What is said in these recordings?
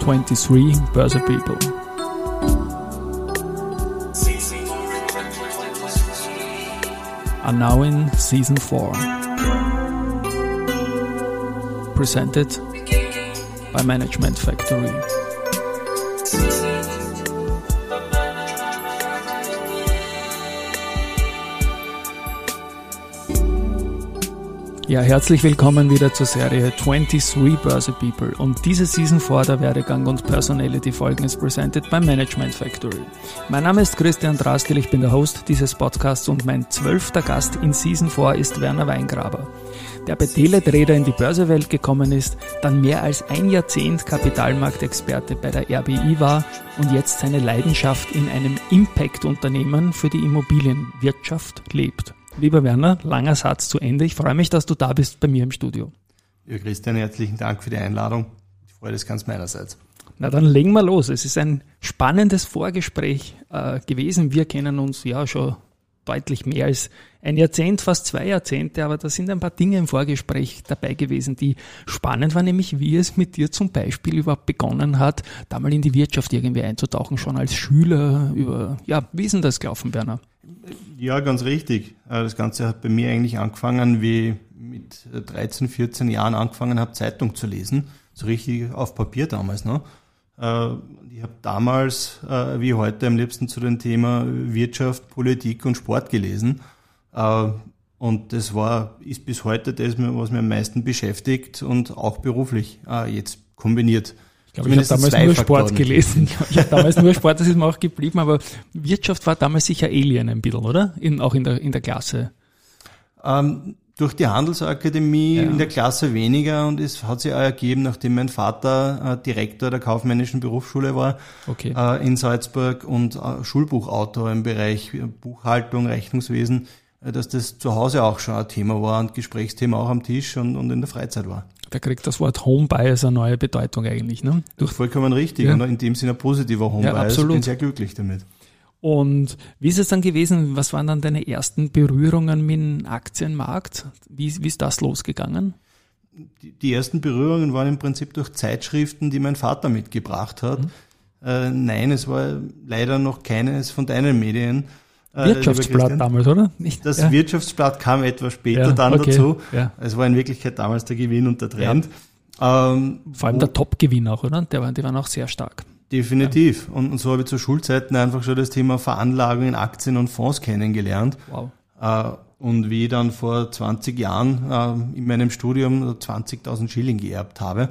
23 Börse People. Are now in season 4. Presented by Management Factory. Ja, herzlich willkommen wieder zur Serie 23 Börse People. Und diese Season 4 der Werdegang und Personality Folgen ist presented by Management Factory. Mein Name ist Christian Drastil, ich bin der Host dieses Podcasts und mein zwölfter Gast in Season 4 ist Werner Weingraber, der bei Teletrader in die Börsewelt gekommen ist, dann mehr als ein Jahrzehnt Kapitalmarktexperte bei der RBI war und jetzt seine Leidenschaft in einem Impact-Unternehmen für die Immobilienwirtschaft lebt. Lieber Werner, langer Satz zu Ende. Ich freue mich, dass du da bist bei mir im Studio. Ja, Christian, herzlichen Dank für die Einladung. Die Freude ist ganz meinerseits. Na, dann legen wir los. Es ist ein spannendes Vorgespräch äh, gewesen. Wir kennen uns ja schon deutlich mehr als ein Jahrzehnt, fast zwei Jahrzehnte, aber da sind ein paar Dinge im Vorgespräch dabei gewesen, die spannend waren, nämlich wie es mit dir zum Beispiel überhaupt begonnen hat, da mal in die Wirtschaft irgendwie einzutauchen, schon als Schüler über, ja, wie ist denn das gelaufen, Werner? Ja, ganz richtig. Äh, das Ganze hat bei mir eigentlich angefangen, wie mit 13, 14 Jahren angefangen habe, Zeitung zu lesen. So richtig auf Papier damals noch. Äh, ich habe damals, äh, wie heute, am liebsten zu dem Thema Wirtschaft, Politik und Sport gelesen. Und das war, ist bis heute das, was mir am meisten beschäftigt und auch beruflich jetzt kombiniert. Ich glaube, ich habe damals nur Sport Faktoren. gelesen. Ich habe damals nur Sport, das ist mir auch geblieben, aber Wirtschaft war damals sicher Alien ein bisschen, oder? In, auch in der, in der Klasse. Ähm, durch die Handelsakademie ja. in der Klasse weniger und es hat sich auch ergeben, nachdem mein Vater äh, Direktor der kaufmännischen Berufsschule war okay. äh, in Salzburg und äh, Schulbuchautor im Bereich Buchhaltung, Rechnungswesen, äh, dass das zu Hause auch schon ein Thema war und Gesprächsthema auch am Tisch und, und in der Freizeit war da kriegt das Wort Home Bias eine neue Bedeutung eigentlich. Ne? Durch Vollkommen richtig. Ja. Und in dem Sinne ein positiver Home ja, Bias. Absolut. Ich bin sehr glücklich damit. Und wie ist es dann gewesen? Was waren dann deine ersten Berührungen mit dem Aktienmarkt? Wie, wie ist das losgegangen? Die, die, ersten Berührungen waren im Prinzip durch Zeitschriften, die mein Vater mitgebracht hat. Mhm. Äh, nein, es war leider noch keines von deinen Medien. Äh, Wirtschaftsblatt damals, oder? Nicht? Das ja. Wirtschaftsblatt kam etwas später ja, dann okay. dazu. Ja. Es war in Wirklichkeit damals der Gewinn und der Trend. Ähm, Vor allem der Top-Gewinn auch, oder? Der war, die waren auch sehr stark. Definitiv. Und, und, so habe ich zu Schulzeiten einfach schon das Thema Veranlagung in Aktien und Fonds kennengelernt. Wow. Äh, und wie ich dann vor 20 Jahren äh, in meinem Studium 20.000 Schilling geerbt habe,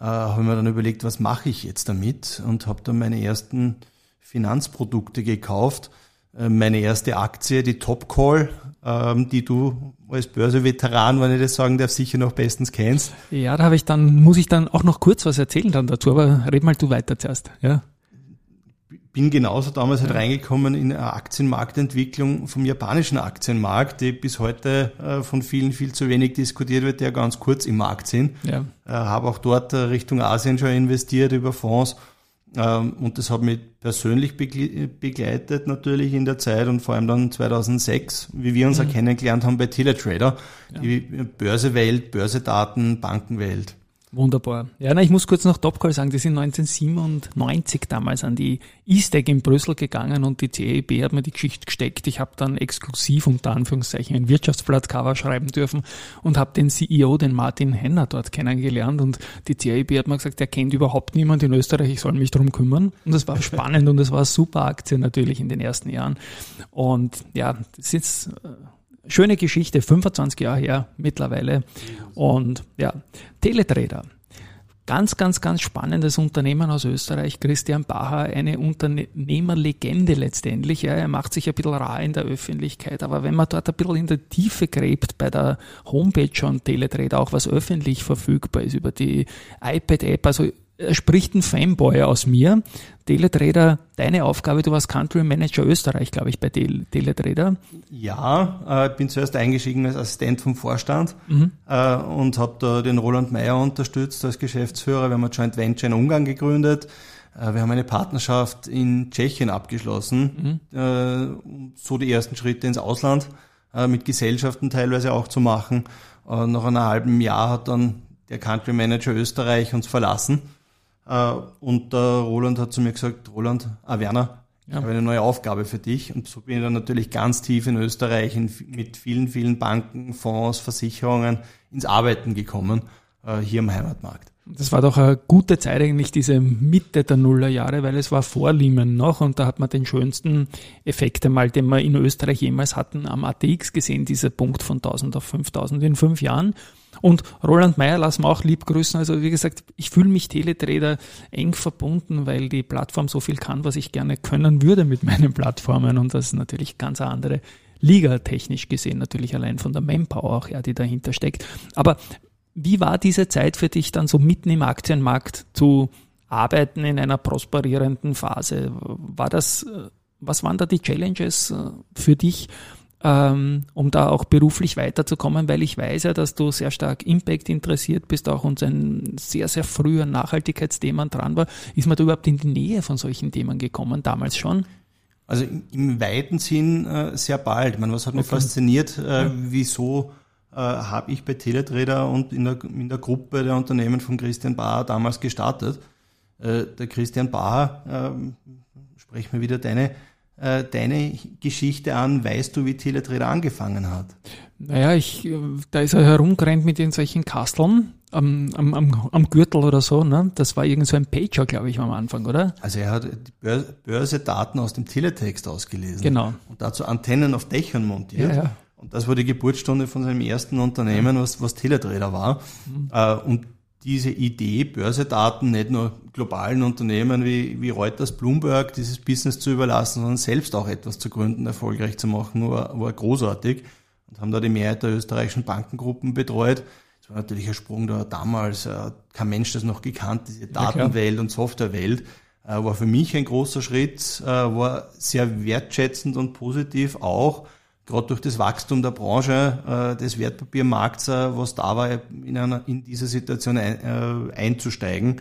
mhm. habe ich mir dann überlegt, was mache ich jetzt damit? Und habe dann meine ersten Finanzprodukte gekauft meine erste Aktie, die Top Call, ähm, die du als Börseveteran, wenn ich das sagen darf, sicher noch bestens kennst. Ja, da habe ich dann, muss ich dann auch noch kurz was erzählen dann dazu, aber red mal du weiter zuerst, ja. Bin genauso damals halt ja. reingekommen in eine Aktienmarktentwicklung vom japanischen Aktienmarkt, die bis heute äh, von vielen viel zu wenig diskutiert wird, der ganz kurz im Markt sind. Ja. Äh, habe auch dort Richtung Asien schon investiert über Fonds ähm, und das hat mich persönlich begleitet natürlich in der Zeit und vor allem dann 2006, wie wir uns mhm. kennengelernt haben bei Teletrader, ja. die Börsewelt, Börsedaten, Bankenwelt. Wunderbar. Ja, na, ich muss kurz noch Topcall sagen, die sind 1997 damals an die E-Stack in Brüssel gegangen und die CEB hat mir die Geschichte gesteckt. Ich habe dann exklusiv unter Anführungszeichen ein Wirtschaftsblatt-Cover schreiben dürfen und habe den CEO, den Martin Henner, dort kennengelernt und die CEB hat mir gesagt, er kennt überhaupt niemand in Österreich, ich soll mich drum kümmern. Und das war spannend und das war super Aktie natürlich in den ersten Jahren. Und ja, das ist äh, schöne Geschichte, 25 Jahre her mittlerweile. Und ja, Teletrader. Ganz, ganz, ganz spannendes Unternehmen aus Österreich. Christian Bacher, eine Unternehmerlegende letztendlich. Ja, er macht sich ein bisschen rar in der Öffentlichkeit. Aber wenn man dort ein bisschen in der Tiefe gräbt bei der Homepage von Teletrader, auch was öffentlich verfügbar ist über die iPad-App, also spricht ein Fanboy aus mir. Teletrader, deine Aufgabe, du warst Country Manager Österreich, glaube ich, bei Teletrader. Ja, äh, bin zuerst eingestiegen als Assistent vom Vorstand mhm. äh, und habe da den Roland Meyer unterstützt als Geschäftsführer. Wir haben ein Joint Venture in Ungarn gegründet. Äh, wir haben eine Partnerschaft in Tschechien abgeschlossen, mhm. äh, so die ersten Schritte ins Ausland äh, mit Gesellschaften teilweise auch zu machen. Äh, nach einem halben Jahr hat dann der Country Manager Österreich uns verlassen. Äh, und der Roland hat zu mir gesagt, Roland, ah Werner, ich habe eine neue Aufgabe für dich. Und so bin ich dann natürlich ganz tief in Österreich in, mit vielen, vielen Banken, Fonds, Versicherungen ins Arbeiten gekommen, äh, hier im Heimatmarkt. Das war doch eine gute Zeit eigentlich, diese Mitte der Nullerjahre, weil es war vor Lehman noch und da hat man den schönsten Effekt einmal, den wir in Österreich jemals hatten, am ATX gesehen, dieser Punkt von 1000 auf 5000 in fünf Jahren. Und Roland Meyer lassen wir auch lieb grüßen. Also wie gesagt, ich fühle mich Teletrader eng verbunden, weil die Plattform so viel kann, was ich gerne können würde mit meinen Plattformen und das ist natürlich ganz eine andere Liga technisch gesehen, natürlich allein von der Manpower auch, ja, die dahinter steckt. Aber wie war diese Zeit für dich dann so mitten im Aktienmarkt zu arbeiten in einer prosperierenden Phase? War das, äh, was waren da die Challenges äh, für dich, ähm, um da auch beruflich weiterzukommen? Weil ich weiß ja, dass du sehr stark Impact interessiert bist, auch und ein sehr, sehr früher Nachhaltigkeitsthema dran war. Ist man da überhaupt in die Nähe von solchen Themen gekommen, damals schon? Also im weiten Sinn äh, sehr bald. Man, was hat mich okay. fasziniert, ja. wieso äh, habe ich bei Teletrader und in der, in der Gruppe der Unternehmen von Christian Bahr damals gestartet. Äh, der Christian Bahr, äh, sprech mir wieder deine, äh, deine Geschichte an. Weißt du, wie Teletrader angefangen hat? Naja, ich, äh, da ist er herumgerannt mit irgendwelchen Kasteln am, am, am, am Gürtel oder so. Ne? Das war irgend so ein Pager, glaube ich, am Anfang, oder? Also er hat die Börse-Daten aus dem Teletext ausgelesen. Genau. Und dazu Antennen auf Dächern montiert. Ja, ja. Und das war die Geburtsstunde von seinem ersten Unternehmen, was, was Teletrader war. Mhm. Äh, und diese Idee, Börsedaten nicht nur globalen Unternehmen wie, wie Reuters, Bloomberg, dieses Business zu überlassen, sondern selbst auch etwas zu gründen, erfolgreich zu machen, war, war großartig. Und haben da die Mehrheit der österreichischen Bankengruppen betreut. Das war natürlich ein Sprung da damals, äh, kein Mensch das noch gekannt, diese Datenwelt und Softwarewelt. Äh, war für mich ein großer Schritt, äh, war sehr wertschätzend und positiv auch gerade durch das Wachstum der Branche, äh, des Wertpapiermarkts, äh, was da war, in, einer, in diese Situation ein, äh, einzusteigen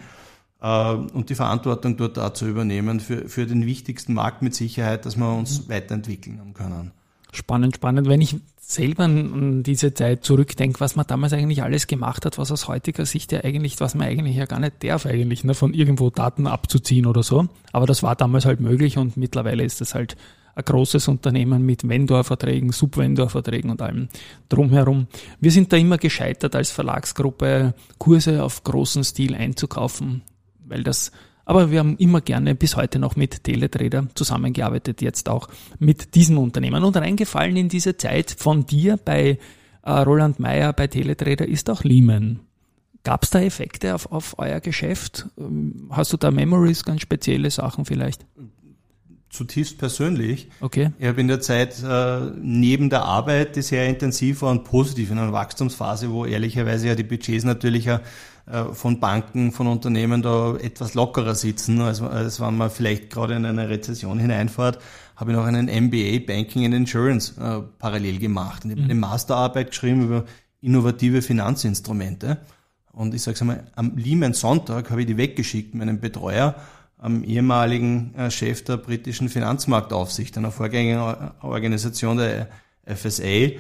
äh, und die Verantwortung dort da zu übernehmen für, für den wichtigsten Markt mit Sicherheit, dass wir uns mhm. weiterentwickeln haben können. Spannend, spannend. Wenn ich selber an diese Zeit zurückdenke, was man damals eigentlich alles gemacht hat, was aus heutiger Sicht ja eigentlich, was man eigentlich ja gar nicht darf eigentlich, ne, von irgendwo Daten abzuziehen oder so. Aber das war damals halt möglich und mittlerweile ist das halt ein großes Unternehmen mit Vendor-Verträgen, Subvendor-Verträgen und allem drumherum. Wir sind da immer gescheitert als Verlagsgruppe, Kurse auf großen Stil einzukaufen, weil das aber wir haben immer gerne bis heute noch mit Teletrader zusammengearbeitet, jetzt auch mit diesem Unternehmen. Und reingefallen in diese Zeit von dir bei äh, Roland Meyer bei Teletrader ist auch Lehman. Gab es da Effekte auf, auf euer Geschäft? Ähm, hast du da Memories, ganz spezielle Sachen vielleicht? Zutiefst persönlich. Okay. Ich habe in der Zeit äh, neben der Arbeit, die sehr intensiv war und positiv in einer Wachstumsphase, wo ehrlicherweise ja die Budgets natürlich ja, äh, von Banken, von Unternehmen da etwas lockerer sitzen, als, als wenn man vielleicht gerade in eine Rezession hineinfährt, habe ich noch einen MBA Banking and Insurance äh, parallel gemacht und ich habe mhm. eine Masterarbeit geschrieben über innovative Finanzinstrumente. Und ich sage einmal, am Lehman Sonntag habe ich die weggeschickt, meinen Betreuer, am ehemaligen äh, Chef der britischen Finanzmarktaufsicht, einer Vorgängerorganisation der FSA,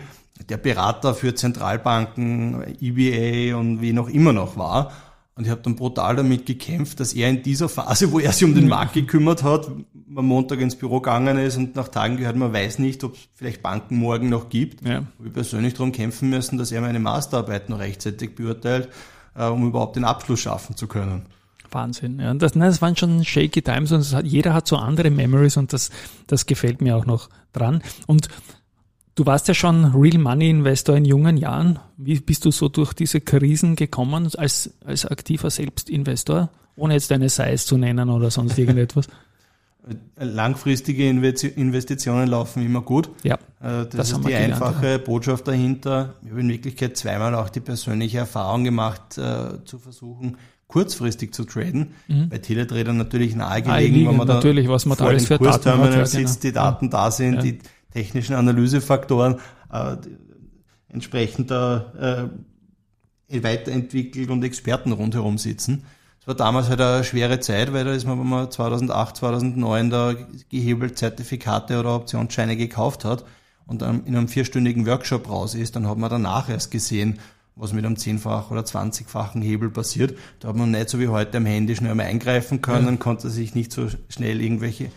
der Berater für Zentralbanken, EBA und wie noch immer noch war. Und ich habe dann brutal damit gekämpft, dass er in dieser Phase, wo er sich um den Markt gekümmert hat, am Montag ins Büro gegangen ist und nach Tagen gehört, man weiß nicht, ob es vielleicht Banken morgen noch gibt. Ja. Wir persönlich darum kämpfen müssen, dass er meine Masterarbeit noch rechtzeitig beurteilt, äh, um überhaupt den Abschluss schaffen zu können. Wahnsinn. Ja. Das, nein, das waren schon shaky times und hat, jeder hat so andere Memories und das, das gefällt mir auch noch dran. Und du warst ja schon Real Money Investor in jungen Jahren. Wie bist du so durch diese Krisen gekommen als, als aktiver Selbstinvestor, ohne jetzt deine Size zu nennen oder sonst irgendetwas? Langfristige Investitionen laufen immer gut. Ja, äh, das, das ist die gelernt, einfache ja. Botschaft dahinter. Ich habe in Wirklichkeit zweimal auch die persönliche Erfahrung gemacht, äh, zu versuchen, kurzfristig zu traden. Mhm. Bei Teletradern natürlich nahegelegen, wenn man da natürlich, was man vor da alles dem Kursterminal hat, ja, sitzt, genau. die Daten da sind, ja. die technischen Analysefaktoren äh, entsprechend da äh, weiterentwickelt und Experten rundherum sitzen. Es war damals halt eine schwere Zeit, weil da ist man, wenn man 2008, 2009 da gehebelt Zertifikate oder Optionsscheine gekauft hat und dann in einem vierstündigen Workshop raus ist, dann hat man danach erst gesehen, was mit einem zehnfach oder zwanzigfachen Hebel passiert. Da hat man nicht so wie heute am Handy schnell mal eingreifen können, ja. konnte sich nicht so schnell irgendwelche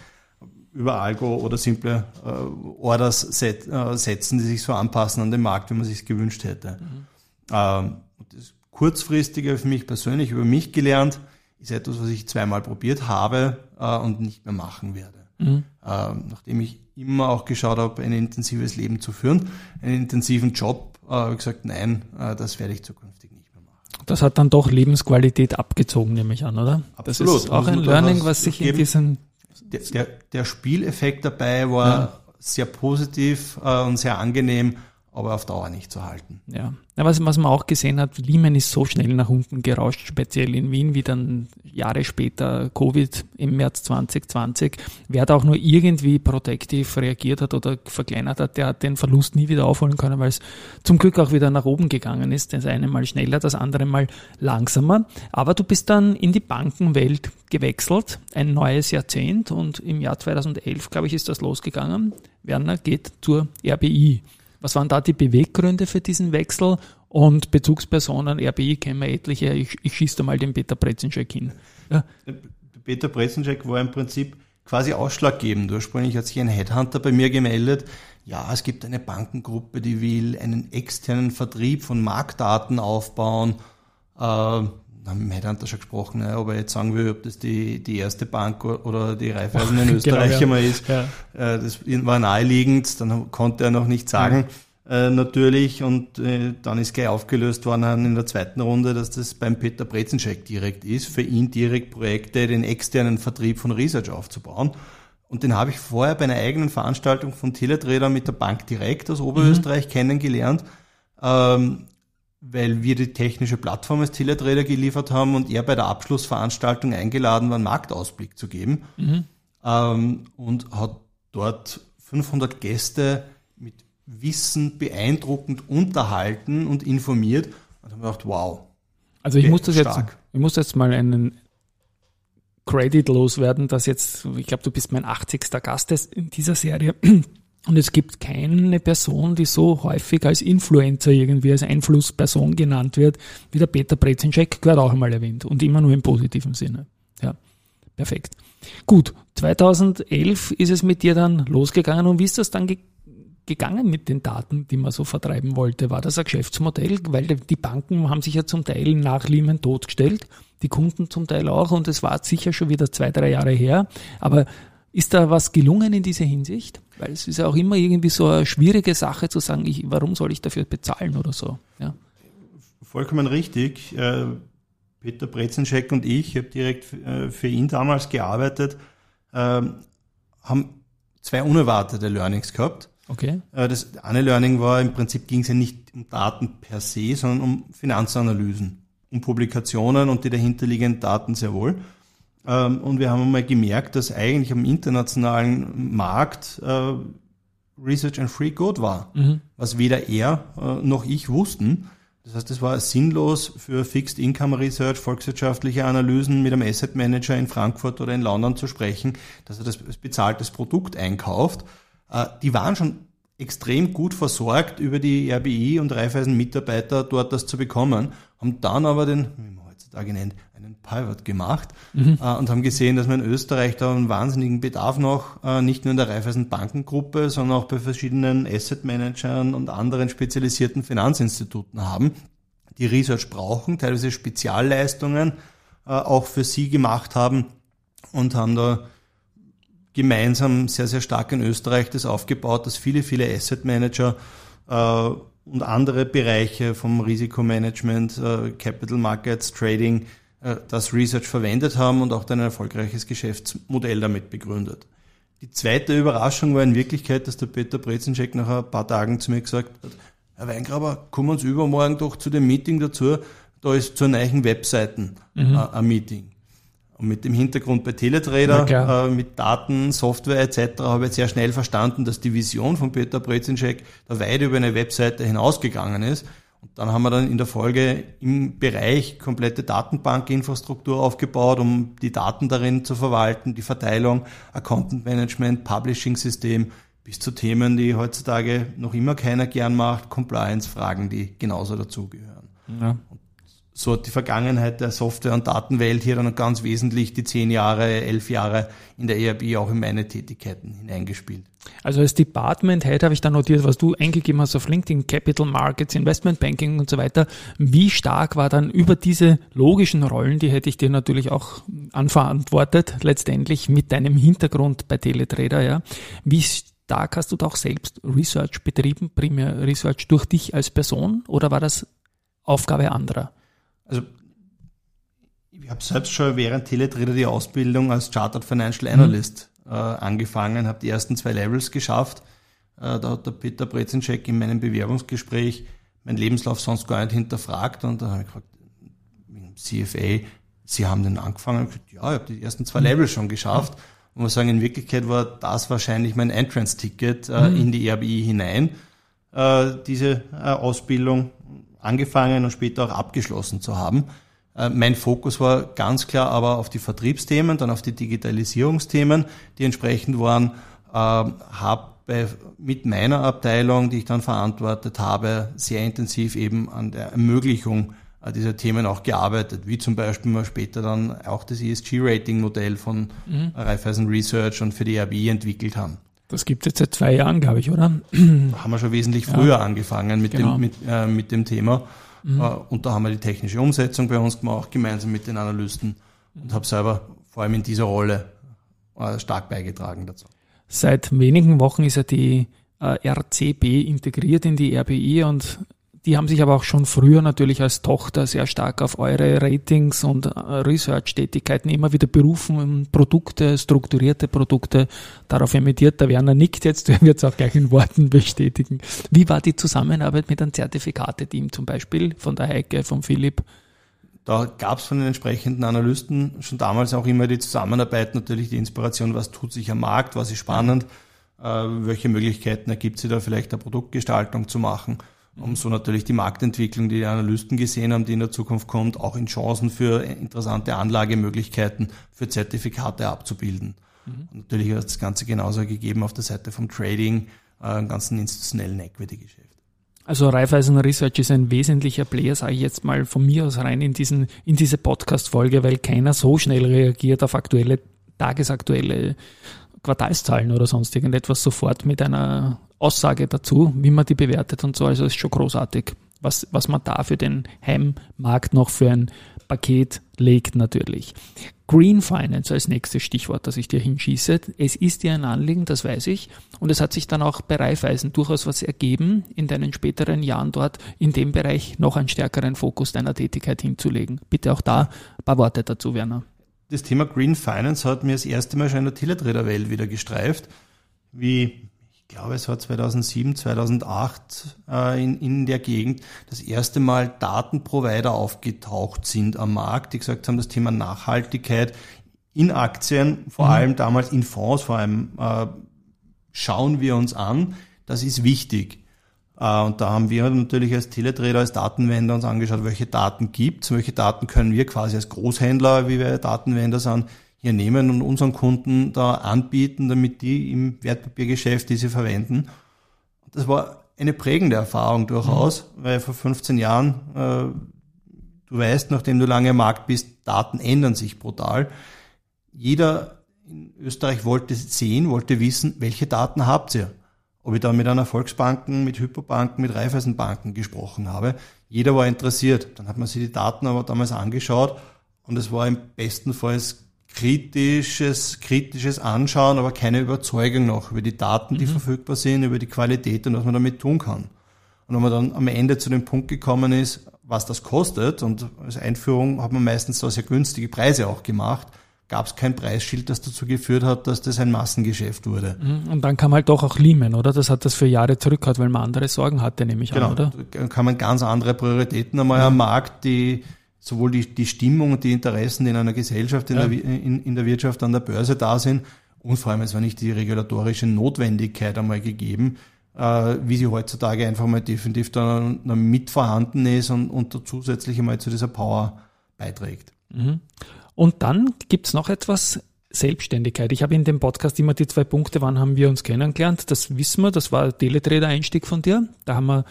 über Algo oder simple äh, Orders set, äh, setzen, die sich so anpassen an den Markt, wie man sich gewünscht hätte. Mhm. Ähm, das Kurzfristige für mich persönlich über mich gelernt, ist etwas, was ich zweimal probiert habe äh, und nicht mehr machen werde. Mhm. Ähm, nachdem ich immer auch geschaut habe, ein intensives Leben zu führen, einen intensiven Job, äh, habe ich gesagt, nein, äh, das werde ich zukünftig nicht mehr machen. Das hat dann doch Lebensqualität abgezogen, nehme ich an, oder? Absolut. Das ist auch ein Learning, was sich in diesem... Der, der, der Spieleffekt dabei war ja. sehr positiv äh, und sehr angenehm aber auf Dauer nicht zu halten. Ja, ja was, was man auch gesehen hat, Lehman ist so schnell nach unten gerauscht, speziell in Wien, wie dann Jahre später Covid im März 2020. Wer da auch nur irgendwie protektiv reagiert hat oder verkleinert hat, der hat den Verlust nie wieder aufholen können, weil es zum Glück auch wieder nach oben gegangen ist. Das eine Mal schneller, das andere Mal langsamer. Aber du bist dann in die Bankenwelt gewechselt, ein neues Jahrzehnt und im Jahr 2011, glaube ich, ist das losgegangen. Werner geht zur RBI. Was waren da die Beweggründe für diesen Wechsel? Und Bezugspersonen, RBI kennen wir etliche, ich, ich schieße da mal den Peter Brezenschek hin. Ja. Peter Brezenschek war im Prinzip quasi ausschlaggebend. Ursprünglich hat sich ein Headhunter bei mir gemeldet. Ja, es gibt eine Bankengruppe, die will einen externen Vertrieb von Marktdaten aufbauen. Äh, haben mit Headhunter schon gesprochen, ja, ob er jetzt sagen will, ob das die, die erste Bank oder die Raiffeisen in Österreich genau, ja. immer ist. Ja. Äh, das war naheliegend, dann konnte er noch nicht sagen. Äh, natürlich und äh, dann ist gleich aufgelöst worden in der zweiten Runde, dass das beim Peter Brezenschek direkt ist, für ihn direkt Projekte, den externen Vertrieb von Research aufzubauen. Und den habe ich vorher bei einer eigenen Veranstaltung von Teletrader mit der Bank direkt aus Oberösterreich mhm. kennengelernt. Ähm, weil wir die technische Plattform als Teletrader geliefert haben und er bei der Abschlussveranstaltung eingeladen war, einen Marktausblick zu geben mhm. ähm, und hat dort 500 Gäste Wissen beeindruckend unterhalten und informiert und haben gedacht, wow. Also ich muss das stark. jetzt, ich muss jetzt mal einen Credit loswerden, dass jetzt, ich glaube, du bist mein 80. Gast in dieser Serie. Und es gibt keine Person, die so häufig als Influencer irgendwie, als Einflussperson genannt wird, wie der Peter Brezinschek, gehört auch einmal erwähnt. Und immer nur im positiven Sinne. Ja, perfekt. Gut, 2011 ist es mit dir dann losgegangen. Und wie ist das dann ge gegangen mit den Daten, die man so vertreiben wollte? War das ein Geschäftsmodell? Weil die Banken haben sich ja zum Teil nach Lehman totgestellt, die Kunden zum Teil auch. Und es war sicher schon wieder zwei, drei Jahre her. Aber ist da was gelungen in dieser Hinsicht? Weil es ist ja auch immer irgendwie so eine schwierige Sache zu sagen, ich, warum soll ich dafür bezahlen oder so. Ja. Vollkommen richtig. Äh, Peter Brezenschek und ich, ich habe direkt äh, für ihn damals gearbeitet, ähm, haben zwei unerwartete Learnings gehabt. Okay. Äh, das eine Learning war, im Prinzip ging es ja nicht um Daten per se, sondern um Finanzanalysen, um Publikationen und die dahinterliegenden Daten sehr wohl. Ähm, und wir haben einmal gemerkt, dass eigentlich am internationalen Markt äh, Research and Free Good war, mhm. was weder er äh, noch ich wussten. Das heißt, es war sinnlos für Fixed Income Research, volkswirtschaftliche Analysen mit einem Asset Manager in Frankfurt oder in London zu sprechen, dass er das bezahltes Produkt einkauft. Äh, die waren schon extrem gut versorgt über die RBI und Raiffeisen Mitarbeiter dort das zu bekommen, haben dann aber den, wie man heutzutage nennt, einen Pivot gemacht mhm. äh, und haben gesehen, dass wir in Österreich da einen wahnsinnigen Bedarf noch, äh, nicht nur in der Raiffeisen Bankengruppe, sondern auch bei verschiedenen Asset Managern und anderen spezialisierten Finanzinstituten haben, die Research brauchen, teilweise Spezialleistungen äh, auch für sie gemacht haben und haben da gemeinsam sehr, sehr stark in Österreich das aufgebaut, dass viele, viele Asset Manager äh, und andere Bereiche vom Risikomanagement, äh, Capital Markets, Trading äh, das Research verwendet haben und auch dann ein erfolgreiches Geschäftsmodell damit begründet. Die zweite Überraschung war in Wirklichkeit, dass der Peter Brezenschek nach ein paar Tagen zu mir gesagt hat, Herr Weingraber, kommen uns übermorgen doch zu dem Meeting dazu, da ist zur neuen Webseiten mhm. äh, ein Meeting. Und mit dem Hintergrund bei Teletrader, äh, mit Daten, Software etc. habe ich sehr schnell verstanden, dass die Vision von Peter Brezinschek da weit über eine Webseite hinausgegangen ist. Und dann haben wir dann in der Folge im Bereich komplette Datenbankinfrastruktur aufgebaut, um die Daten darin zu verwalten, die Verteilung, Account Management, Publishing System bis zu Themen, die heutzutage noch immer keiner gern macht, Compliance-Fragen, die genauso dazugehören. Ja. So hat die Vergangenheit der Software- und Datenwelt hier dann ganz wesentlich die zehn Jahre, elf Jahre in der ERB auch in meine Tätigkeiten hineingespielt. Also als Department Head habe ich da notiert, was du eingegeben hast auf LinkedIn, Capital Markets, Investment Banking und so weiter. Wie stark war dann über diese logischen Rollen, die hätte ich dir natürlich auch anverantwortet, letztendlich mit deinem Hintergrund bei Teletrader, ja. Wie stark hast du da auch selbst Research betrieben, primär Research durch dich als Person oder war das Aufgabe anderer? Also ich habe selbst schon während Teletrader die Ausbildung als Chartered Financial Analyst mhm. äh, angefangen, habe die ersten zwei Levels geschafft. Äh, da hat der Peter Brezinschek in meinem Bewerbungsgespräch meinen Lebenslauf sonst gar nicht hinterfragt und da habe ich gefragt, CFA, Sie haben den angefangen? Ich gesagt, ja, ich habe die ersten zwei mhm. Levels schon geschafft. Mhm. Und muss sagen, in Wirklichkeit war das wahrscheinlich mein Entrance-Ticket äh, mhm. in die RBI hinein, äh, diese äh, Ausbildung angefangen und später auch abgeschlossen zu haben. Äh, mein Fokus war ganz klar aber auf die Vertriebsthemen, dann auf die Digitalisierungsthemen, die entsprechend waren, äh, habe mit meiner Abteilung, die ich dann verantwortet habe, sehr intensiv eben an der Ermöglichung äh, dieser Themen auch gearbeitet, wie zum Beispiel mal später dann auch das ESG-Rating-Modell von mhm. Raiffeisen Research und für die RB entwickelt haben. Das gibt es jetzt seit zwei Jahren, glaube ich, oder? Da haben wir schon wesentlich früher ja. angefangen mit, genau. dem, mit, äh, mit dem Thema. Mhm. Äh, und da haben wir die technische Umsetzung bei uns gemacht, gemeinsam mit den Analysten und habe selber vor allem in dieser Rolle äh, stark beigetragen dazu. Seit wenigen Wochen ist ja die äh, RCB integriert in die RBI und die haben sich aber auch schon früher natürlich als Tochter sehr stark auf eure Ratings und äh, Research-Tätigkeiten immer wieder berufen, Produkte, strukturierte Produkte darauf emittiert. Der Werner nickt jetzt, er wird es auch gleich in Worten bestätigen. Wie war die Zusammenarbeit mit einem Zertifikateteam zum Beispiel von der Heike, von Philipp? Da gab es von den entsprechenden Analysten schon damals auch immer die Zusammenarbeit, natürlich die Inspiration, was tut sich am Markt, was ist spannend, äh, welche Möglichkeiten ergibt sich da vielleicht eine Produktgestaltung zu machen um so natürlich die Marktentwicklung, die die Analysten gesehen haben, die in der Zukunft kommt, auch in Chancen für interessante Anlagemöglichkeiten für Zertifikate abzubilden. Mhm. Und natürlich hat das Ganze genauso gegeben auf der Seite vom Trading, äh, im ganzen institutionellen Equity-Geschäft. Also Raiffeisen Research ist ein wesentlicher Player, sage ich jetzt mal von mir aus rein in, diesen, in diese Podcast-Folge, weil keiner so schnell reagiert auf aktuelle, tagesaktuelle Quartalszahlen oder sonst irgendetwas sofort mit einer Aussage dazu, wie man die bewertet und so. Also ist schon großartig, was, was man da für den Heimmarkt noch für ein Paket legt natürlich. Green Finance als nächstes Stichwort, das ich dir hinschieße. Es ist dir ein Anliegen, das weiß ich. Und es hat sich dann auch bei Raiffeisen durchaus was ergeben, in deinen späteren Jahren dort in dem Bereich noch einen stärkeren Fokus deiner Tätigkeit hinzulegen. Bitte auch da ein paar Worte dazu, Werner. Das Thema Green Finance hat mir das erste Mal schon in der Teletrader-Welt wieder gestreift, wie ich glaube, es war 2007, 2008 äh, in, in der Gegend das erste Mal Datenprovider aufgetaucht sind am Markt, die gesagt haben, das Thema Nachhaltigkeit in Aktien, vor mhm. allem damals in Fonds, vor allem äh, schauen wir uns an, das ist wichtig. Äh, und da haben wir natürlich als Teletrader, als Datenwender uns angeschaut, welche Daten gibt es, welche Daten können wir quasi als Großhändler, wie wir Datenwender sind, hier nehmen und unseren Kunden da anbieten, damit die im Wertpapiergeschäft diese verwenden. Das war eine prägende Erfahrung durchaus, mhm. weil vor 15 Jahren, äh, du weißt, nachdem du lange im Markt bist, Daten ändern sich brutal. Jeder in Österreich wollte sehen, wollte wissen, welche Daten habt ihr? Ob ich da mit einer Volksbanken, mit Hypobanken, mit Raiffeisenbanken gesprochen habe. Jeder war interessiert. Dann hat man sich die Daten aber damals angeschaut und es war im besten Fall kritisches, kritisches Anschauen, aber keine Überzeugung noch über die Daten, die mhm. verfügbar sind, über die Qualität und was man damit tun kann. Und wenn man dann am Ende zu dem Punkt gekommen ist, was das kostet, und als Einführung hat man meistens da sehr günstige Preise auch gemacht, gab es kein Preisschild, das dazu geführt hat, dass das ein Massengeschäft wurde. Mhm. Und dann kam halt doch auch Lehman, oder? Das hat das für Jahre zurückgehauen, weil man andere Sorgen hatte, nehme ich genau. an, oder? Da kann man ganz andere Prioritäten einmal mhm. am Markt, die sowohl die, die Stimmung und die Interessen, die in einer Gesellschaft, in, ja. der, in, in der Wirtschaft, an der Börse da sind. Und vor allem, es war nicht die regulatorische Notwendigkeit einmal gegeben, äh, wie sie heutzutage einfach mal definitiv da mit vorhanden ist und, und da zusätzlich einmal zu dieser Power beiträgt. Mhm. Und dann gibt's noch etwas, Selbstständigkeit. Ich habe in dem Podcast immer die zwei Punkte, wann haben wir uns kennengelernt. Das wissen wir, das war Teletrader-Einstieg von dir. Da haben wir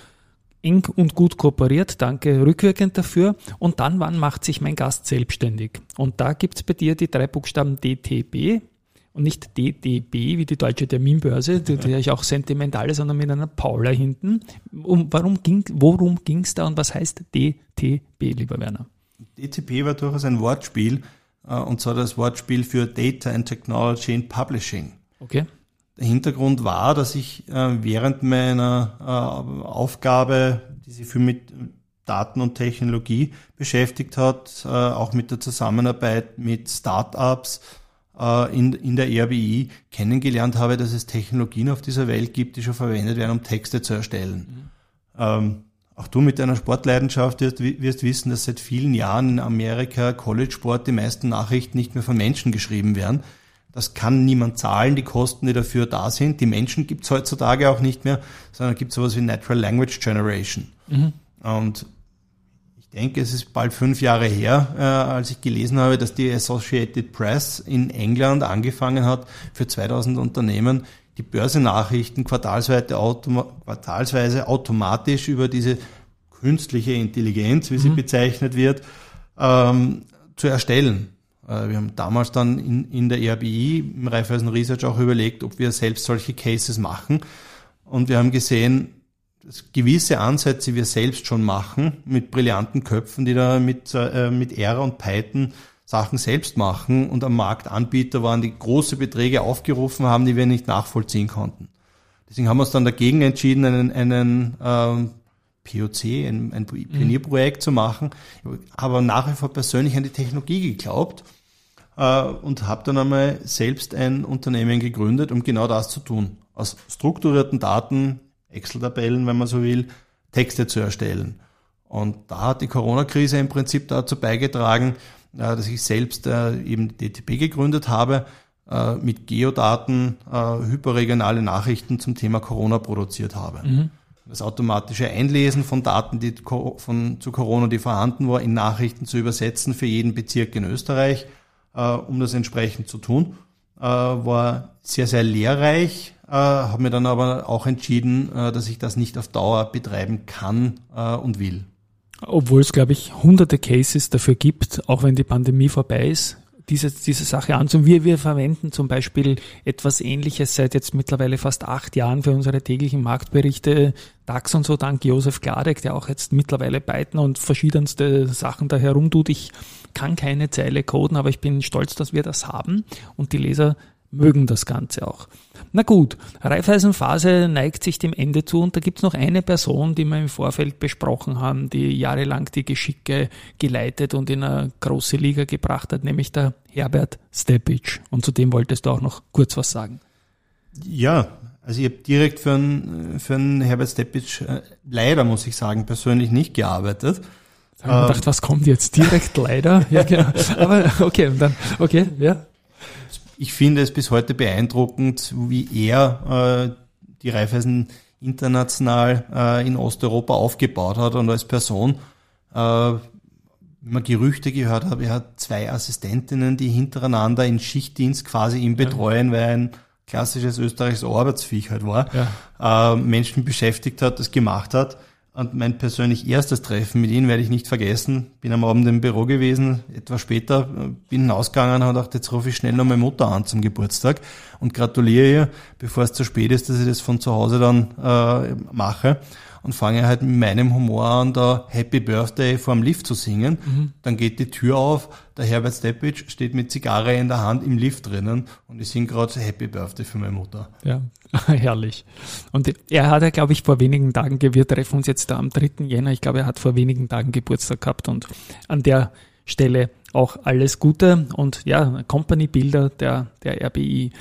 eng und gut kooperiert. Danke rückwirkend dafür. Und dann, wann macht sich mein Gast selbstständig? Und da gibt's bei dir die drei Buchstaben DTB und nicht DDB wie die deutsche Terminbörse, die, die ja auch sentimental sondern mit einer Paula hinten. Um, warum ging, worum ging's da und was heißt DTB, lieber Werner? DTP war durchaus ein Wortspiel, und zwar das Wortspiel für Data and Technology in Publishing. Okay. Der Hintergrund war, dass ich äh, während meiner äh, Aufgabe, die sich viel mit Daten und Technologie beschäftigt hat, auch mit der Zusammenarbeit mit Startups in, in der RBI kennengelernt habe, dass es Technologien auf dieser Welt gibt, die schon verwendet werden, um Texte zu erstellen. Mhm. Auch du mit deiner Sportleidenschaft wirst, wirst wissen, dass seit vielen Jahren in Amerika College-Sport die meisten Nachrichten nicht mehr von Menschen geschrieben werden. Das kann niemand zahlen, die Kosten, die dafür da sind. Die Menschen gibt es heutzutage auch nicht mehr, sondern gibt es sowas wie Natural Language Generation. Mhm. Und ich denke, es ist bald fünf Jahre her, äh, als ich gelesen habe, dass die Associated Press in England angefangen hat, für 2000 Unternehmen die Börsenachrichten quartalsweise, automa quartalsweise automatisch über diese künstliche Intelligenz, wie sie mhm. bezeichnet wird, ähm, zu erstellen. Äh, wir haben damals dann in, in der RBI im Raiffeisen Research auch überlegt, ob wir selbst solche Cases machen. Und wir haben gesehen, dass gewisse Ansätze wir selbst schon machen mit brillanten Köpfen, die da mit, äh, mit R und Python Sachen selbst machen und am Markt Anbieter waren, die große Beträge aufgerufen haben, die wir nicht nachvollziehen konnten. Deswegen haben wir uns dann dagegen entschieden, einen, einen ähm, POC, ein, ein Pionierprojekt mhm. zu machen, aber nach wie vor persönlich an die Technologie geglaubt äh, und habe dann einmal selbst ein Unternehmen gegründet, um genau das zu tun. Aus strukturierten Daten, Excel-Tabellen, wenn man so will, Texte zu erstellen. Und da hat die Corona-Krise im Prinzip dazu beigetragen, dass ich selbst äh, eben DTP gegründet habe, äh, mit Geodaten hyperregionale Nachrichten zum Thema Corona produziert habe. Mhm. Das automatische Einlesen von Daten, die von, zu Corona, die vorhanden war, in Nachrichten zu übersetzen für jeden Bezirk in Österreich, um das entsprechend zu tun, war sehr, sehr lehrreich, habe mir dann aber auch entschieden, dass ich das nicht auf Dauer betreiben kann und will. Obwohl es, glaube ich, hunderte Cases dafür gibt, auch wenn die Pandemie vorbei ist, diese, diese Sache anzusehen. Wir, wir verwenden zum Beispiel etwas Ähnliches seit jetzt mittlerweile fast acht Jahren für unsere täglichen Marktberichte. DAX und so, dank Josef Gladek, der auch jetzt mittlerweile Python und verschiedenste Sachen da herumtut. Ich kann keine Zeile coden, aber ich bin stolz, dass wir das haben und die Leser mögen das Ganze auch. Na gut, Raiffeisenphase neigt sich dem Ende zu und da gibt's noch eine Person, die wir im Vorfeld besprochen haben, die jahrelang die Geschicke geleitet und in eine große Liga gebracht hat, nämlich der Herbert Stepic. Und zu dem wolltest du auch noch kurz was sagen. Ja, also ich habe direkt für einen, für einen Herbert Stepic äh, leider, muss ich sagen, persönlich nicht gearbeitet. Ich habe ähm, gedacht, was kommt jetzt? Direkt leider? Ja, genau. Aber okay, und dann, okay, ja. Ich finde es bis heute beeindruckend, wie er äh, die Raiffeisen international äh, in Osteuropa aufgebaut hat und als Person, äh, wenn man Gerüchte gehört hat, er hat zwei Assistentinnen, die hintereinander in Schichtdienst quasi ihn betreuen, ja. weil er ein klassisches österreichisches Arbeitsviech halt war, ja. äh, Menschen beschäftigt hat, das gemacht hat. Und mein persönlich erstes Treffen mit ihm werde ich nicht vergessen. Bin am Abend im Büro gewesen, etwas später, bin hinausgegangen und dachte, jetzt rufe ich schnell noch meine Mutter an zum Geburtstag und gratuliere ihr, bevor es zu spät ist, dass ich das von zu Hause dann äh, mache und fange halt mit meinem Humor an, da Happy Birthday vorm Lift zu singen. Mhm. Dann geht die Tür auf, der Herbert Stepic steht mit Zigarre in der Hand im Lift drinnen und ich singe gerade Happy Birthday für meine Mutter. Ja, herrlich. Und er hat ja, glaube ich, vor wenigen Tagen, wir treffen uns jetzt da am 3. Jänner, ich glaube, er hat vor wenigen Tagen Geburtstag gehabt und an der Stelle auch alles Gute und ja, Company-Bilder der, der RBI.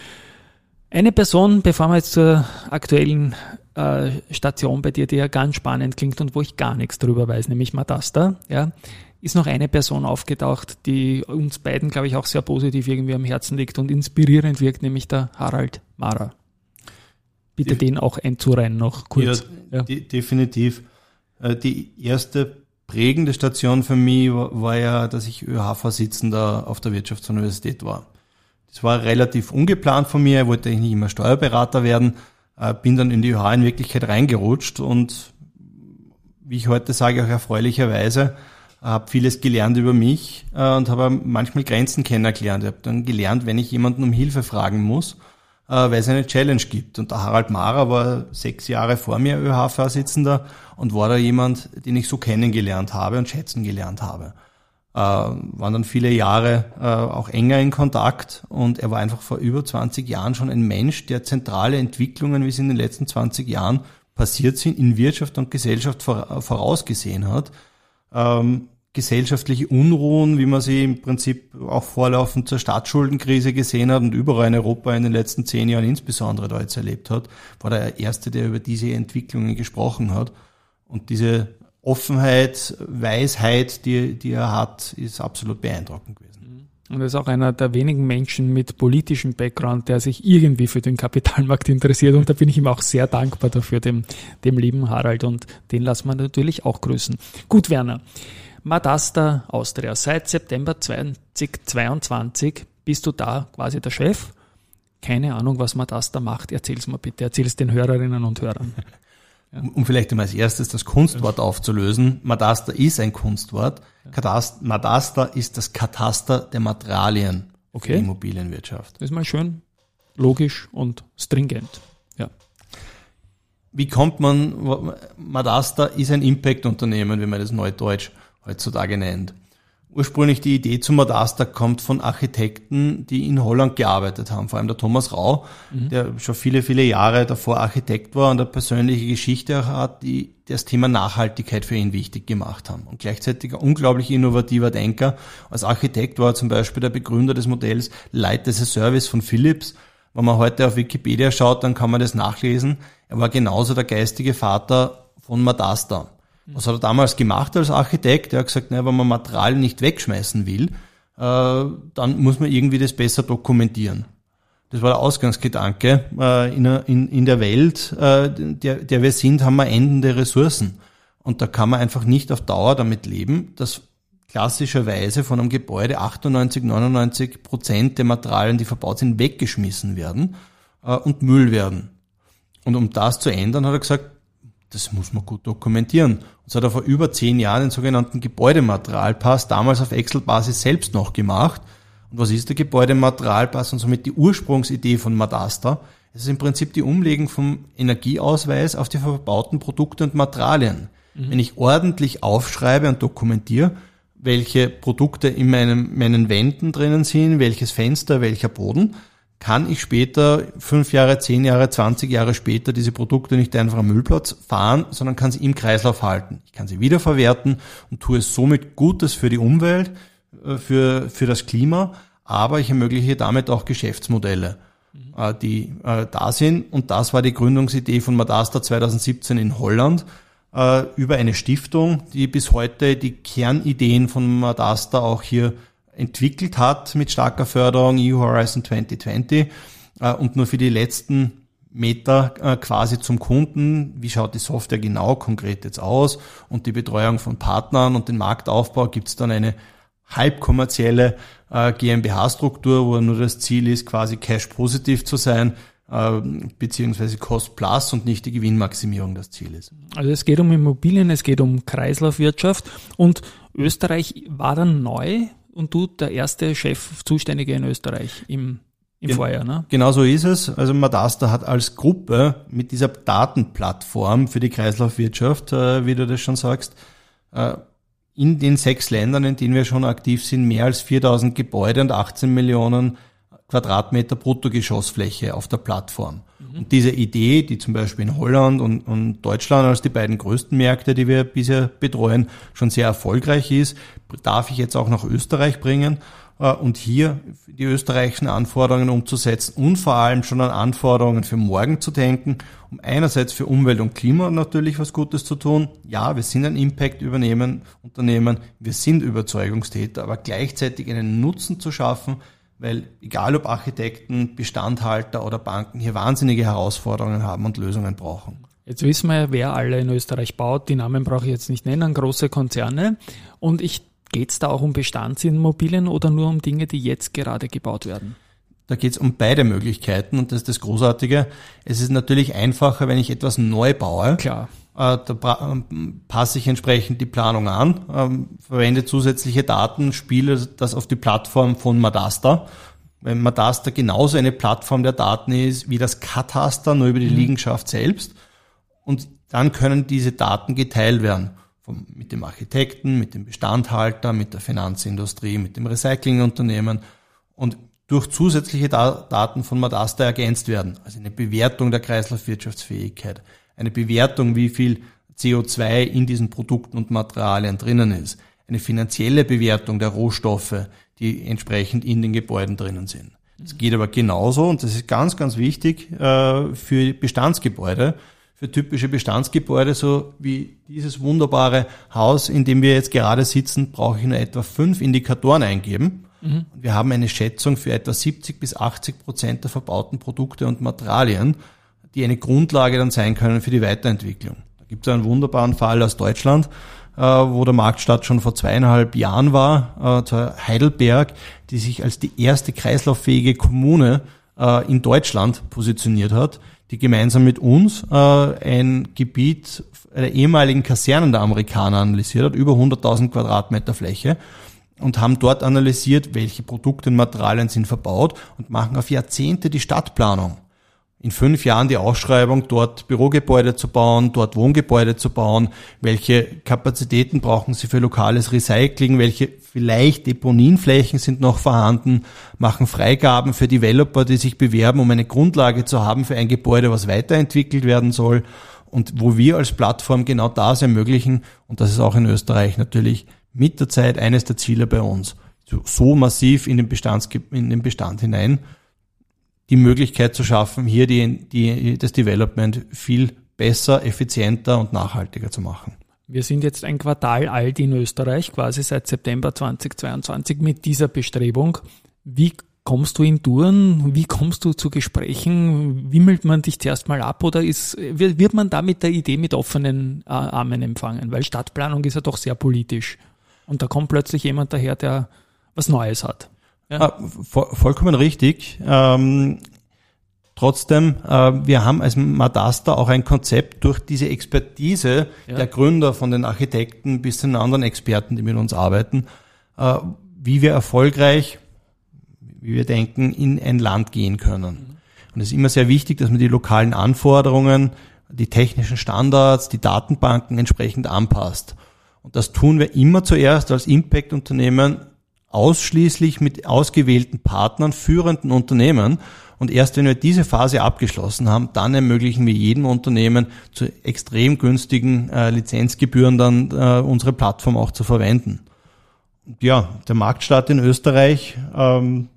Eine Person, bevor wir jetzt zur aktuellen äh, Station bei dir, die ja ganz spannend klingt und wo ich gar nichts drüber weiß, nämlich Matasta, ja, ist noch eine Person aufgetaucht, die uns beiden, glaube ich, auch sehr positiv irgendwie am Herzen liegt und inspirierend wirkt, nämlich der Harald Mara. Bitte die, den auch einzureihen noch kurz. Ja, ja. Die, definitiv. Äh, die erste prägende Station für mich war, war ja, dass ich ÖH-Vorsitzender auf der Wirtschaftsuniversität war. Das war relativ ungeplant von mir, wollte ich nicht immer Steuerberater werden, äh, bin dann in die ÖH in Wirklichkeit reingerutscht und wie ich heute sage, auch erfreulicherweise, habe vieles gelernt über mich äh, und habe manchmal Grenzen kennengelernt. Ich habe dann gelernt, wenn ich jemanden um Hilfe fragen muss, äh, weil es eine Challenge gibt. Und der Harald Mara war sechs Jahre vor mir ÖH-Vorsitzender und war da jemand, den ich so kennengelernt habe und schätzen gelernt habe. Äh, waren dann viele Jahre äh, auch enger in Kontakt und er war einfach vor über 20 Jahren schon ein Mensch, der zentrale Entwicklungen, wie sie in den letzten 20 Jahren passiert sind, in Wirtschaft und Gesellschaft vorausgesehen hat. Ähm, gesellschaftliche Unruhen, wie man sie im Prinzip auch vorlaufend zur Staatsschuldenkrise gesehen hat und überall in Europa in den letzten zehn Jahren insbesondere da jetzt erlebt hat, war der Erste, der über diese Entwicklungen gesprochen hat. Und diese Offenheit, Weisheit, die, die er hat, ist absolut beeindruckend gewesen. Und er ist auch einer der wenigen Menschen mit politischem Background, der sich irgendwie für den Kapitalmarkt interessiert. Und da bin ich ihm auch sehr dankbar dafür, dem, dem lieben Harald. Und den lassen wir natürlich auch grüßen. Gut, Werner. Madasta Austria. Seit September 2022 bist du da quasi der Chef. Keine Ahnung, was Madasta macht. Erzähl's mal bitte. Erzähl's den Hörerinnen und Hörern. Ja. Um, vielleicht einmal als erstes das Kunstwort aufzulösen. Madasta ist ein Kunstwort. Katast Madasta ist das Kataster der Materialien okay. die Immobilienwirtschaft. Das ist mal schön logisch und stringent. Ja. Wie kommt man, Madasta ist ein Impact-Unternehmen, wie man das neudeutsch heutzutage nennt. Ursprünglich die Idee zum Madasta kommt von Architekten, die in Holland gearbeitet haben, vor allem der Thomas Rau, mhm. der schon viele, viele Jahre davor Architekt war und eine persönliche Geschichte hat, die das Thema Nachhaltigkeit für ihn wichtig gemacht haben. Und gleichzeitig ein unglaublich innovativer Denker. Als Architekt war er zum Beispiel der Begründer des Modells Light as a Service von Philips. Wenn man heute auf Wikipedia schaut, dann kann man das nachlesen. Er war genauso der geistige Vater von Madasta. Was hat er damals gemacht als Architekt? Er hat gesagt, naja, wenn man Materialien nicht wegschmeißen will, äh, dann muss man irgendwie das besser dokumentieren. Das war der Ausgangsgedanke. Äh, in, in, in der Welt, äh, der, der wir sind, haben wir endende Ressourcen. Und da kann man einfach nicht auf Dauer damit leben, dass klassischerweise von einem Gebäude 98, 99 Prozent der Materialien, die verbaut sind, weggeschmissen werden äh, und Müll werden. Und um das zu ändern, hat er gesagt, das muss man gut dokumentieren. Und so hat er vor über zehn Jahren den sogenannten Gebäudematerialpass damals auf Excel-Basis selbst noch gemacht. Und was ist der Gebäudematerialpass und somit die Ursprungsidee von Madasta? Es ist im Prinzip die Umlegung vom Energieausweis auf die verbauten Produkte und Materialien. Mhm. Wenn ich ordentlich aufschreibe und dokumentiere, welche Produkte in meinem, meinen Wänden drinnen sind, welches Fenster, welcher Boden, kann ich später, fünf Jahre, zehn Jahre, zwanzig Jahre später, diese Produkte nicht einfach am Müllplatz fahren, sondern kann sie im Kreislauf halten. Ich kann sie wiederverwerten und tue es somit Gutes für die Umwelt, äh, für, für das Klima, aber ich ermögliche damit auch Geschäftsmodelle, mhm. die äh, da sind. Und das war die Gründungsidee von Madasta 2017 in Holland über eine Stiftung, die bis heute die Kernideen von Madasta auch hier entwickelt hat mit starker Förderung, EU Horizon 2020 äh, und nur für die letzten Meter äh, quasi zum Kunden, wie schaut die Software genau konkret jetzt aus und die Betreuung von Partnern und den Marktaufbau gibt es dann eine halbkommerzielle äh, GmbH-Struktur, wo nur das Ziel ist, quasi cash-positiv zu sein, beziehungsweise Cost Plus und nicht die Gewinnmaximierung das Ziel ist. Also es geht um Immobilien, es geht um Kreislaufwirtschaft und Österreich war dann neu und du der erste Chef Zuständige in Österreich im, im Gen Vorjahr. Ne? Genau so ist es. Also Madasta hat als Gruppe mit dieser Datenplattform für die Kreislaufwirtschaft, äh, wie du das schon sagst, äh, in den sechs Ländern, in denen wir schon aktiv sind, mehr als 4000 Gebäude und 18 Millionen Quadratmeter Bruttogeschossfläche auf der Plattform. Mhm. Und diese Idee, die zum Beispiel in Holland und, und Deutschland als die beiden größten Märkte, die wir bisher betreuen, schon sehr erfolgreich ist, darf ich jetzt auch nach Österreich bringen äh, und hier die österreichischen Anforderungen umzusetzen und vor allem schon an Anforderungen für morgen zu denken, um einerseits für Umwelt und Klima natürlich was Gutes zu tun. Ja, wir sind ein Impact-Unternehmen, wir sind Überzeugungstäter, aber gleichzeitig einen Nutzen zu schaffen, weil egal ob Architekten, Bestandhalter oder Banken hier wahnsinnige Herausforderungen haben und Lösungen brauchen. Jetzt wissen wir, wer alle in Österreich baut. Die Namen brauche ich jetzt nicht nennen, große Konzerne. Und ich geht es da auch um Bestandsimmobilien oder nur um Dinge, die jetzt gerade gebaut werden? Da geht es um beide Möglichkeiten und das ist das Großartige. Es ist natürlich einfacher, wenn ich etwas neu baue. Klar. Äh, da ähm, passe ich entsprechend die Planung an, ähm, verwende zusätzliche Daten, spiele das auf die Plattform von Madasta. Wenn Madasta genauso eine Plattform der Daten ist wie das Kataster, nur über die mhm. Liegenschaft selbst. Und dann können diese Daten geteilt werden. Vom, mit dem Architekten, mit dem Bestandhalter, mit der Finanzindustrie, mit dem Recyclingunternehmen. Und durch zusätzliche Daten von Madasta ergänzt werden. Also eine Bewertung der Kreislaufwirtschaftsfähigkeit, eine Bewertung, wie viel CO2 in diesen Produkten und Materialien drinnen ist, eine finanzielle Bewertung der Rohstoffe, die entsprechend in den Gebäuden drinnen sind. Es geht aber genauso, und das ist ganz, ganz wichtig, äh, für Bestandsgebäude, für typische Bestandsgebäude, so wie dieses wunderbare Haus, in dem wir jetzt gerade sitzen, brauche ich nur etwa fünf Indikatoren eingeben Mhm. Wir haben eine Schätzung für etwa 70 bis 80 Prozent der verbauten Produkte und Materialien, die eine Grundlage dann sein können für die Weiterentwicklung. Da gibt es einen wunderbaren Fall aus Deutschland, äh, wo der Marktstadt schon vor zweieinhalb Jahren war, äh, Heidelberg, die sich als die erste kreislauffähige Kommune äh, in Deutschland positioniert hat, die gemeinsam mit uns ein Gebiet der ehemaligen Kasernen der Amerikaner analysiert hat, über 100.000 Quadratmeter Fläche und haben dort analysiert, welche Produkte und Materialien sind verbaut und machen auf Jahrzehnte die Stadtplanung. In fünf Jahren die Ausschreibung, dort Bürogebäude zu bauen, dort Wohngebäude zu bauen, welche Kapazitäten brauchen sie für lokales Recycling, welche vielleicht Deponienflächen sind noch vorhanden, machen Freigaben für Developer, die sich bewerben, um eine Grundlage zu haben für ein Gebäude, was weiterentwickelt werden soll und wo wir als Plattform genau das ermöglichen. Und das ist auch in Österreich natürlich mit der Zeit eines der Ziele bei uns. So massiv in den, Bestands, in den Bestand hinein die Möglichkeit zu schaffen, hier die, die, das Development viel besser, effizienter und nachhaltiger zu machen. Wir sind jetzt ein Quartal alt in Österreich, quasi seit September 2022 mit dieser Bestrebung. Wie kommst du in Touren? Wie kommst du zu Gesprächen? Wimmelt man dich zuerst mal ab oder ist, wird man da mit der Idee mit offenen äh, Armen empfangen? Weil Stadtplanung ist ja doch sehr politisch. Und da kommt plötzlich jemand daher, der was Neues hat. Ja? Ah, vollkommen richtig. Ähm, trotzdem, äh, wir haben als Madasta auch ein Konzept durch diese Expertise ja. der Gründer von den Architekten bis zu den anderen Experten, die mit uns arbeiten, äh, wie wir erfolgreich, wie wir denken, in ein Land gehen können. Mhm. Und es ist immer sehr wichtig, dass man die lokalen Anforderungen, die technischen Standards, die Datenbanken entsprechend anpasst. Und das tun wir immer zuerst als Impact-Unternehmen ausschließlich mit ausgewählten Partnern, führenden Unternehmen. Und erst wenn wir diese Phase abgeschlossen haben, dann ermöglichen wir jedem Unternehmen zu extrem günstigen äh, Lizenzgebühren dann äh, unsere Plattform auch zu verwenden. Ja, der Marktstart in Österreich. Ähm,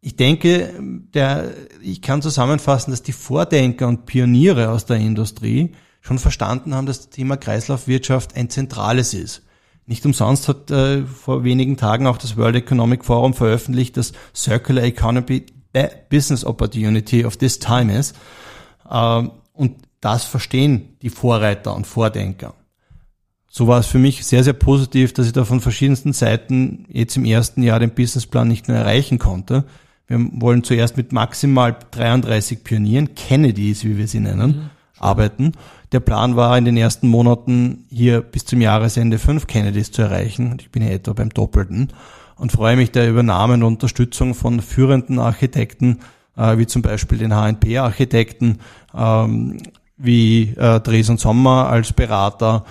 ich denke, der, ich kann zusammenfassen, dass die Vordenker und Pioniere aus der Industrie schon verstanden haben, dass das Thema Kreislaufwirtschaft ein zentrales ist. Nicht umsonst hat äh, vor wenigen Tagen auch das World Economic Forum veröffentlicht, dass Circular Economy the Business Opportunity of this time is. Ähm, und das verstehen die Vorreiter und Vordenker. So war es für mich sehr, sehr positiv, dass ich da von verschiedensten Seiten jetzt im ersten Jahr den Businessplan nicht nur erreichen konnte. Wir wollen zuerst mit maximal 33 Pionieren, Kennedys, wie wir sie nennen, mhm. arbeiten der Plan war in den ersten Monaten hier bis zum Jahresende fünf Kennedys zu erreichen. Ich bin ja etwa beim Doppelten und freue mich der Übernahme und Unterstützung von führenden Architekten, äh, wie zum Beispiel den HNP-Architekten, ähm, wie äh, Dres Sommer als Berater,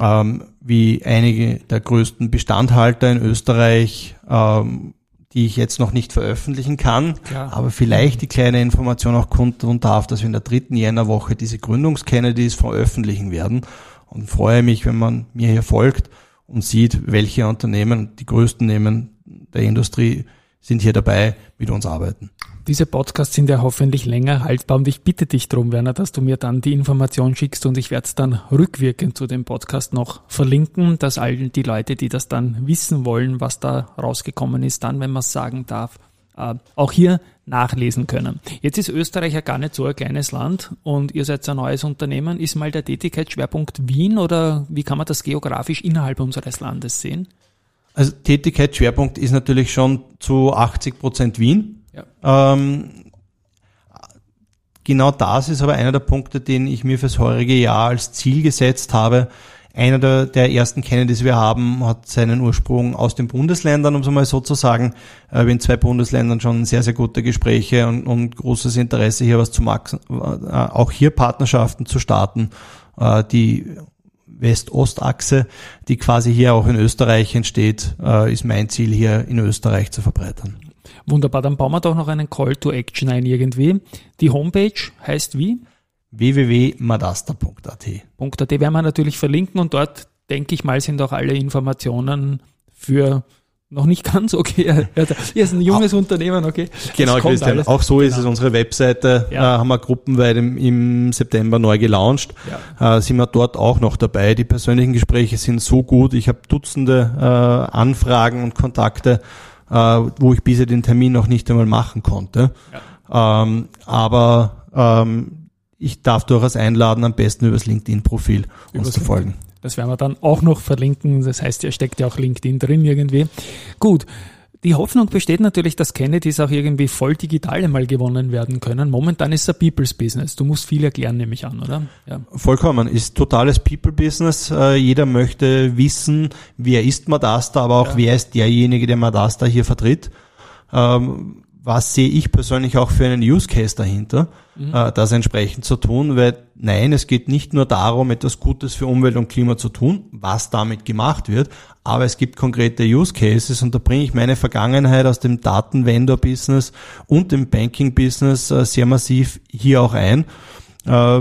ähm, wie einige der größten Bestandhalter in Österreich, ähm, die ich jetzt noch nicht veröffentlichen kann, Klar. aber vielleicht die kleine Information auch kundtun darf, dass wir in der dritten Jännerwoche diese Gründungs-Kennedys veröffentlichen werden und freue mich, wenn man mir hier folgt und sieht, welche Unternehmen, die größten Nehmen der Industrie sind hier dabei, mit uns arbeiten. Diese Podcasts sind ja hoffentlich länger haltbar und ich bitte dich darum, Werner, dass du mir dann die Information schickst und ich werde es dann rückwirkend zu dem Podcast noch verlinken, dass all die Leute, die das dann wissen wollen, was da rausgekommen ist, dann, wenn man es sagen darf, äh, auch hier nachlesen können. Jetzt ist Österreich ja gar nicht so ein kleines Land und ihr seid ein neues Unternehmen. Ist mal der Tätigkeitsschwerpunkt Wien oder wie kann man das geografisch innerhalb unseres Landes sehen? Also Tätigkeitsschwerpunkt ist natürlich schon zu 80 Prozent Wien. Ja. Ähm, genau das ist aber einer der Punkte, den ich mir fürs heurige Jahr als Ziel gesetzt habe. Einer der, der ersten Kennedys, die wir haben, hat seinen Ursprung aus den Bundesländern, um es mal so zu sagen. Äh, wir in zwei Bundesländern schon sehr, sehr gute Gespräche und, und großes Interesse hier was zu machen, äh, auch hier Partnerschaften zu starten, äh, die West-Ost-Achse, die quasi hier auch in Österreich entsteht, äh, ist mein Ziel hier in Österreich zu verbreitern. Wunderbar, dann bauen wir doch noch einen Call to Action ein irgendwie. Die Homepage heißt wie? www.madasta.at. .at werden wir natürlich verlinken und dort, denke ich mal, sind auch alle Informationen für noch nicht ganz okay. Er ist ein junges Unternehmen, okay. Genau, Christian. Auch so genau. ist es unsere Webseite. Ja. Äh, haben wir gruppenweit im, im, September neu gelauncht. Ja. Äh, sind wir dort auch noch dabei. Die persönlichen Gespräche sind so gut. Ich habe Dutzende äh, Anfragen und Kontakte, äh, wo ich bisher den Termin noch nicht einmal machen konnte. Ja. Ähm, aber ähm, ich darf durchaus einladen, am besten übers LinkedIn-Profil uns zu folgen. Das werden wir dann auch noch verlinken. Das heißt, er steckt ja auch LinkedIn drin irgendwie. Gut. Die Hoffnung besteht natürlich, dass Kennedys auch irgendwie voll digital einmal gewonnen werden können. Momentan ist es ein People's Business. Du musst viel erklären, nehme ich an, oder? Ja. Vollkommen. Ist totales People Business. Äh, jeder möchte wissen, wer ist Madasta, aber auch ja. wer ist derjenige, der Madasta hier vertritt. Ähm, was sehe ich persönlich auch für einen Use Case dahinter, mhm. äh, das entsprechend zu tun, weil nein, es geht nicht nur darum, etwas Gutes für Umwelt und Klima zu tun, was damit gemacht wird, aber es gibt konkrete Use Cases und da bringe ich meine Vergangenheit aus dem Datenvendor-Business und dem Banking-Business äh, sehr massiv hier auch ein. Äh,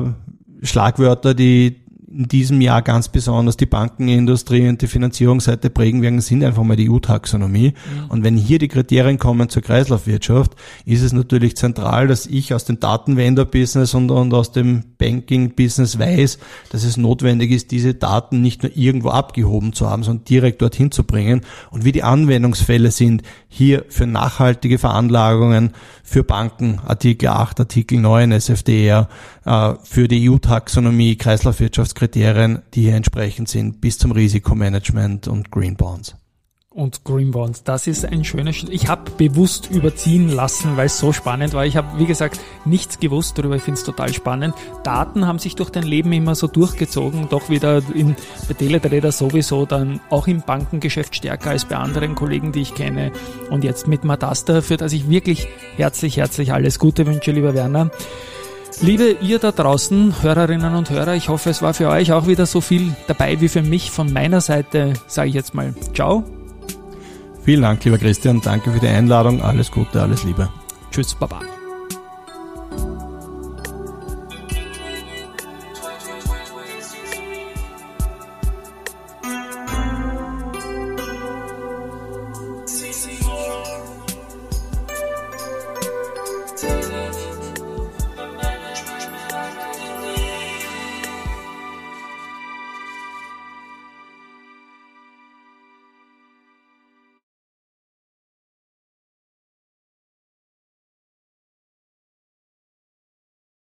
Schlagwörter, die in diesem Jahr ganz besonders die Bankenindustrie und die Finanzierungsseite prägen werden, sind einfach mal die EU-Taxonomie. Mhm. Und wenn hier die Kriterien kommen zur Kreislaufwirtschaft, ist es natürlich zentral, dass ich aus dem Datenvendor-Business und, und aus dem Banking-Business weiß, dass es notwendig ist, diese Daten nicht nur irgendwo abgehoben zu haben, sondern direkt dorthin zu bringen. Und wie die Anwendungsfälle sind, hier für nachhaltige Veranlagungen, für Banken, Artikel 8, Artikel 9 SFDR, äh, für die EU-Taxonomie, Kreislaufwirtschaftskriterien, die hier entsprechend sind, bis zum Risikomanagement und Green Bonds und Green Bonds. Das ist ein schönes. Ich habe bewusst überziehen lassen, weil es so spannend war. Ich habe, wie gesagt, nichts gewusst darüber. Ich finde es total spannend. Daten haben sich durch dein Leben immer so durchgezogen, doch wieder in, bei Teletrader sowieso, dann auch im Bankengeschäft stärker als bei anderen Kollegen, die ich kenne. Und jetzt mit Madasta, für das ich wirklich herzlich, herzlich alles Gute wünsche, lieber Werner. Liebe ihr da draußen, Hörerinnen und Hörer, ich hoffe, es war für euch auch wieder so viel dabei wie für mich. Von meiner Seite sage ich jetzt mal Ciao Vielen Dank, lieber Christian. Danke für die Einladung. Alles Gute, alles Liebe. Tschüss, Baba.